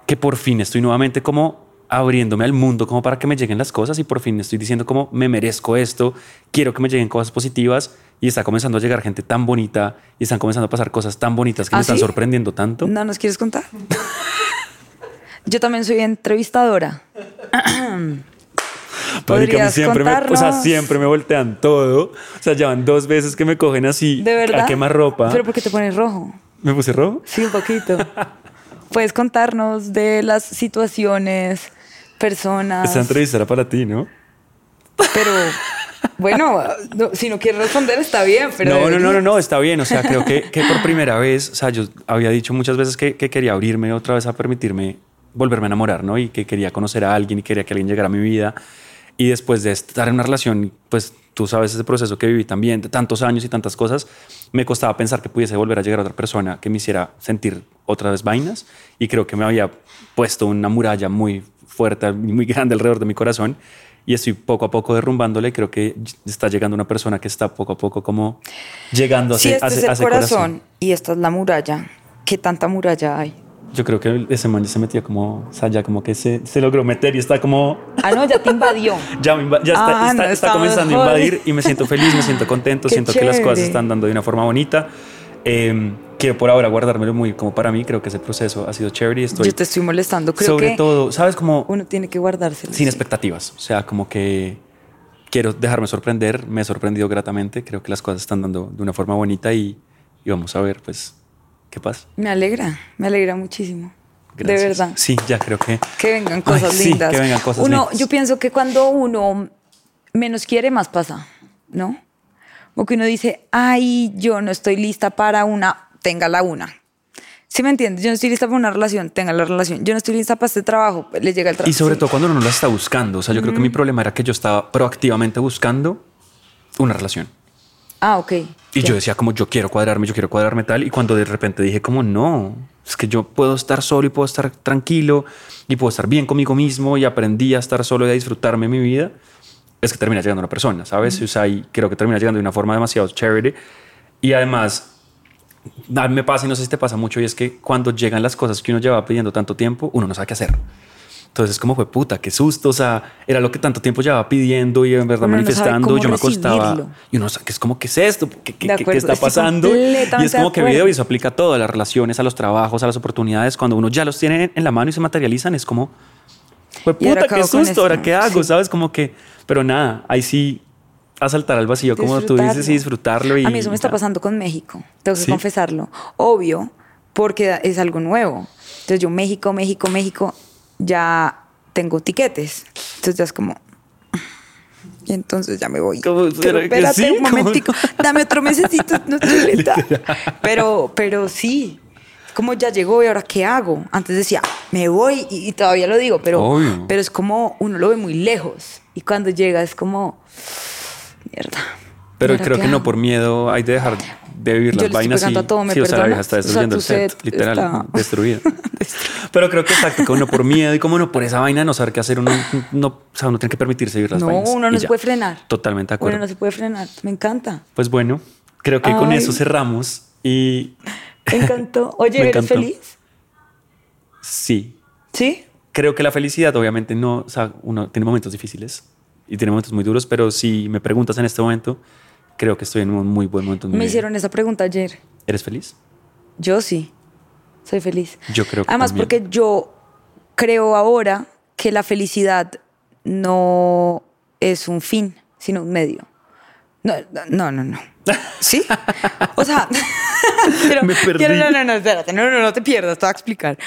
que por fin estoy nuevamente como abriéndome al mundo como para que me lleguen las cosas y por fin estoy diciendo como me merezco esto, quiero que me lleguen cosas positivas y está comenzando a llegar gente tan bonita y están comenzando a pasar cosas tan bonitas que ¿Ah, me están sí? sorprendiendo tanto. ¿No nos quieres contar? Yo también soy entrevistadora. Marica, a mí ¿Podrías siempre me, o sea, contarnos? siempre me voltean todo. O sea, ya van dos veces que me cogen así ¿De verdad? a quemar ropa. ¿Pero por qué te pones rojo? ¿Me puse rojo? Sí, un poquito. Puedes contarnos de las situaciones, personas. Esta entrevista era para ti, ¿no? Pero, bueno, no, si no quieres responder está bien, pero... no, no, no, no, no, está bien. O sea, creo que, que por primera vez, o sea, yo había dicho muchas veces que, que quería abrirme otra vez a permitirme volverme a enamorar, ¿no? Y que quería conocer a alguien y quería que alguien llegara a mi vida. Y después de estar en una relación, pues tú sabes ese proceso que viví también, de tantos años y tantas cosas, me costaba pensar que pudiese volver a llegar a otra persona que me hiciera sentir otra vez vainas. Y creo que me había puesto una muralla muy fuerte muy grande alrededor de mi corazón. Y estoy poco a poco derrumbándole. Creo que está llegando una persona que está poco a poco como llegando a Si ese, este a es a el ese corazón, y esta es la muralla, ¿qué tanta muralla hay? Yo creo que ese man ya se metía como, o sea, ya como que se, se logró meter y está como, Ah, no, ya te invadió. ya, ya está, Ah, está- no, está comenzando a invadir y me siento feliz, me siento contento, Qué siento que las cosas chévere. están dando de una forma bonita. Eh, quiero por ahora guardármelo muy como para mí, creo que ese proceso ha sido chévere y estoy Yo te estoy molestando. Creo sobre que todo, ¿sabes? Como uno tiene que guardárselo. sin sí. expectativas, o sea, como que quiero dejarme sorprender, me he sorprendido gratamente, creo que las cosas están dando de una forma bonita y, y vamos a ver, pues, qué pasa. Me alegra, me alegra muchísimo. Gracias. De verdad. Sí, ya creo que... Que vengan cosas Ay, sí, lindas. que vengan cosas uno, lindas. Yo pienso que cuando uno menos quiere, más pasa, ¿no? O que uno dice, ay, yo no estoy lista para una, tenga la una. ¿Sí me entiendes? Yo no estoy lista para una relación, tenga la relación. Yo no estoy lista para este trabajo, le llega el trabajo. Y sobre todo cuando uno no la está buscando. O sea, yo creo que mi problema era que yo estaba proactivamente buscando una relación. Ah, ok. Y yo decía como yo quiero cuadrarme, yo quiero cuadrarme tal. Y cuando de repente dije como no, es que yo puedo estar solo y puedo estar tranquilo y puedo estar bien conmigo mismo y aprendí a estar solo y a disfrutarme mi vida, es que termina llegando una persona, ¿sabes? O sea, y creo que termina llegando de una forma demasiado chévere. Y además, a mí me pasa y no sé si te pasa mucho y es que cuando llegan las cosas que uno lleva pidiendo tanto tiempo, uno no sabe qué hacer. Entonces es como fue puta, qué susto, o sea, era lo que tanto tiempo llevaba pidiendo y en verdad Uno no manifestando, cómo yo me acostaba recibirlo. y uno sabe que es como, ¿qué es esto? ¿Qué, qué- De qué- acuerdo, está pasando? Y es como que acuerdo. video y eso aplica a todo, a las relaciones, a los trabajos, a las oportunidades, cuando uno ya los tiene en la mano y se materializan, es como, ahora puta, qué susto, ahora qué hago, sí. ¿sabes? Como que, pero nada, ahí sí, a saltar al vacío, como tú dices, y disfrutarlo. Y, A mí eso me está pasando con México, tengo que ¿Sí? confesarlo. Obvio, porque es algo nuevo. Entonces yo México, México, México, ya tengo tiquetes. Entonces ya es como... Y entonces ya me voy. ¿Cómo Pero espérate sí? un momentico, dame otro mesecito, no. Pero, pero sí, como ya llegó y ahora qué hago. Antes decía, me voy y, y todavía lo digo, pero, Obvio. pero es como uno lo ve muy lejos y cuando llega es como, mierda. Pero ¿y ahora creo que no por miedo hay de dejar de vivir Yo las vainas. y, todo, ¿me sí, o sea, la vieja está O sea, destruyendo el set, set literal, está- destruida. Pero creo que exacto, que uno por miedo y como no por esa vaina no saber qué hacer, uno no, o sea, uno tiene que permitirse vivir las No, vainas. uno y no se puede frenar. Totalmente de acuerdo. Uno no se puede frenar. Me encanta. Pues bueno, creo que con Ay. eso cerramos y Me encantó. Oye, Me ¿eres feliz? sí, ¿Sí? creo que la felicidad obviamente no, o sea, uno tiene momentos difíciles y tiene momentos muy duros, pero si me preguntas en este momento, creo que estoy en un muy buen momento. Me hicieron esa pregunta ayer. ¿Eres feliz? Yo sí. Soy feliz. Yo creo que Además, también. porque yo creo ahora que la felicidad no es un fin, sino un medio. No, no, no, no. ¿Sí? O sea, Me perdí. quiero- no, no, no, espérate, no, no, no te pierdas, te voy a explicar.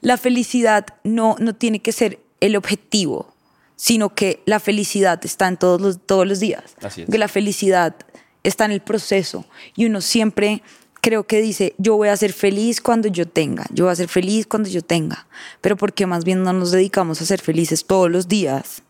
La felicidad no, no tiene que ser el objetivo, sino que la felicidad está en todos los, todos los días. Así es. Que la felicidad está en el proceso y uno siempre creo que dice, yo voy a ser feliz cuando yo tenga, yo voy a ser feliz cuando yo tenga, pero porque más bien no nos dedicamos a ser felices todos los días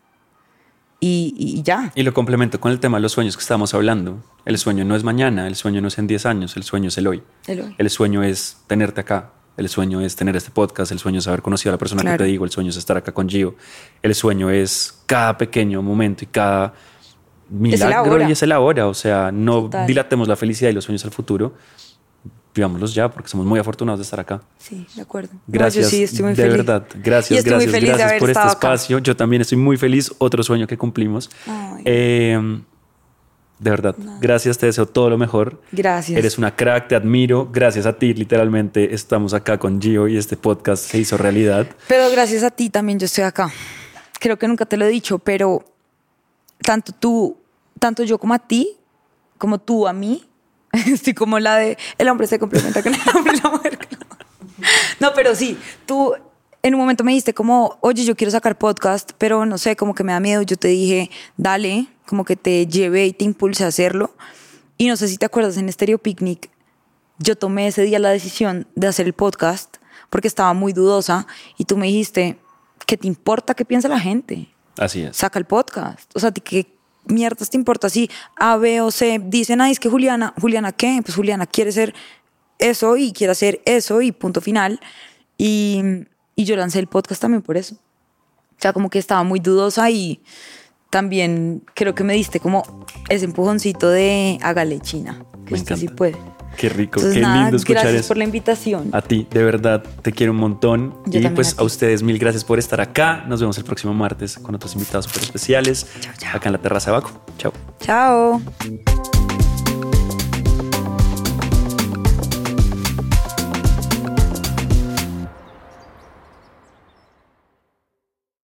y, y ya. Y lo complemento con el tema de los sueños que estábamos hablando. El sueño no es mañana, el sueño no es en 10 años, el sueño es el hoy. El hoy. El sueño es tenerte acá, el sueño es tener este podcast, el sueño es haber conocido a la persona Claro. que te digo, el sueño es estar acá con Gio, el sueño es cada pequeño momento y cada milagro ahora. y es el ahora. O sea, no Total. dilatemos la felicidad y los sueños al futuro. Vivámoslos ya porque somos muy afortunados de estar acá. Sí, de acuerdo. No, Gracias, yo sí estoy muy de feliz. verdad. Gracias, estoy muy gracias, feliz de gracias haber por este acá. espacio. Yo también estoy muy feliz. Otro sueño que cumplimos. Ay. Eh, de verdad, gracias, te deseo todo lo mejor. Gracias. Eres una crack, te admiro. Gracias a ti, literalmente, estamos acá con Gio y este podcast se hizo realidad. Pero gracias a ti también yo estoy acá. Creo que nunca te lo he dicho, pero tanto tú, tanto yo como a ti, como tú a mí, estoy como la de el hombre se complementa con el hombre y la mujer. No, pero sí, tú en un momento me dijiste como, oye, yo quiero sacar podcast, pero no sé, como que me da miedo. Yo te dije, dale, como que te llevé y te impulse a hacerlo. Y no sé si te acuerdas, en Stereo Picnic, yo tomé ese día la decisión de hacer el podcast porque estaba muy dudosa y tú me dijiste, ¿qué te importa qué piensa la gente? Así es. Saca el podcast. O sea, ¿a ti ¿qué mierdas te importa si A, B o C dicen, ay, es que Juliana, Juliana, ¿qué? Pues Juliana quiere ser eso y quiere hacer eso y punto final. Y, y yo lancé el podcast también por eso. O sea, como que estaba muy dudosa y también creo que me diste como ese empujoncito de hágale China, que usted sí puede. Qué rico, Entonces, qué nada, lindo escuchar gracias eso. por la invitación. A ti, de verdad, te quiero un montón. Yo y pues a ustedes mil gracias por estar acá. Nos vemos el próximo martes con otros invitados súper especiales. Chao, chao. Acá en la terraza de Baco. Chao. Chao.